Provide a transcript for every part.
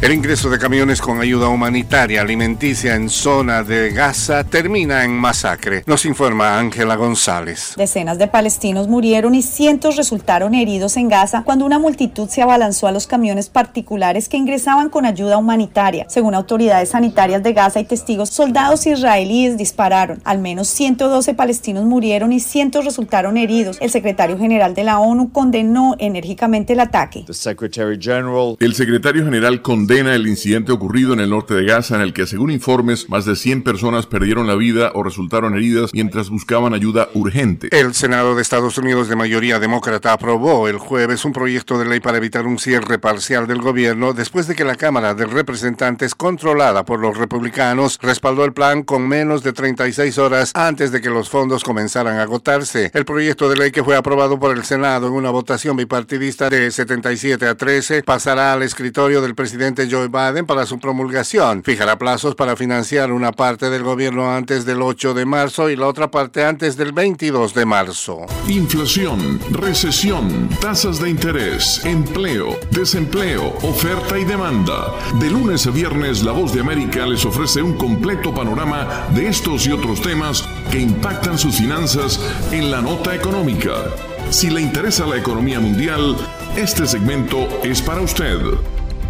El ingreso de camiones con ayuda humanitaria alimenticia en zona de Gaza termina en masacre, nos informa Ángela González. Decenas de palestinos murieron y cientos resultaron heridos en Gaza cuando una multitud se abalanzó a los camiones particulares que ingresaban con ayuda humanitaria. Según autoridades sanitarias de Gaza y testigos, soldados israelíes dispararon. Al menos 112 palestinos murieron y cientos resultaron heridos. El secretario general de la ONU condenó enérgicamente el ataque. El secretario general condenó condena el incidente ocurrido en el norte de Gaza en el que, según informes, más de 100 personas perdieron la vida o resultaron heridas mientras buscaban ayuda urgente. El Senado de Estados Unidos de mayoría demócrata aprobó el jueves un proyecto de ley para evitar un cierre parcial del gobierno después de que la Cámara de Representantes, controlada por los republicanos, respaldó el plan con menos de 36 horas antes de que los fondos comenzaran a agotarse. El proyecto de ley que fue aprobado por el Senado en una votación bipartidista de 77 a 13 pasará al escritorio del presidente Joe Biden para su promulgación. Fijará plazos para financiar una parte del gobierno antes del 8 de marzo y la otra parte antes del 22 de marzo. Inflación, recesión, tasas de interés, empleo, desempleo, oferta y demanda. De lunes a viernes, La Voz de América les ofrece un completo panorama de estos y otros temas que impactan sus finanzas en la nota económica. Si le interesa la economía mundial, este segmento es para usted.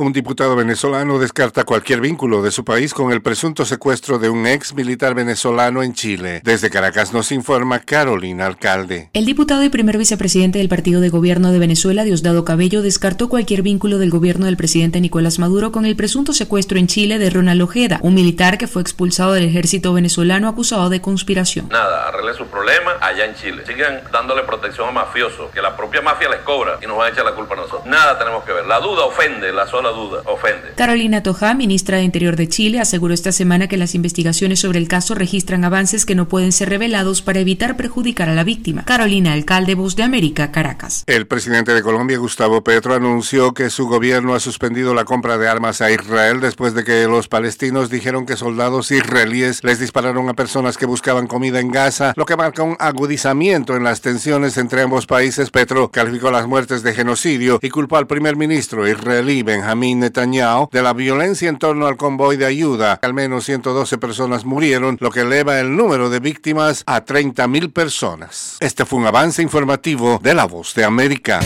Un diputado venezolano descarta cualquier vínculo de su país con el presunto secuestro de un ex militar venezolano en Chile. Desde Caracas nos informa Carolina Alcalde. El diputado y primer vicepresidente del Partido de Gobierno de Venezuela, Diosdado Cabello, descartó cualquier vínculo del gobierno del presidente Nicolás Maduro con el presunto secuestro en Chile de Ronald Ojeda, un militar que fue expulsado del ejército venezolano acusado de conspiración. Nada, arregle su problema allá en Chile. Sigan dándole protección a mafiosos, que la propia mafia les cobra y nos van a echar la culpa a nosotros. Nada tenemos que ver. La duda ofende, la sola duda ofende. Carolina Toja, ministra de Interior de Chile, aseguró esta semana que las investigaciones sobre el caso registran avances que no pueden ser revelados para evitar perjudicar a la víctima. Carolina, alcalde Voz de América, Caracas. El presidente de Colombia, Gustavo Petro, anunció que su gobierno ha suspendido la compra de armas a Israel después de que los palestinos dijeron que soldados israelíes les dispararon a personas que buscaban comida en Gaza, lo que marca un agudizamiento en las tensiones entre ambos países. Petro calificó las muertes de genocidio y culpó al primer ministro israelí Netanyahu de la violencia en torno al convoy de ayuda. Al menos 112 personas murieron, lo que eleva el número de víctimas a 30.000 personas. Este fue un avance informativo de La Voz de América.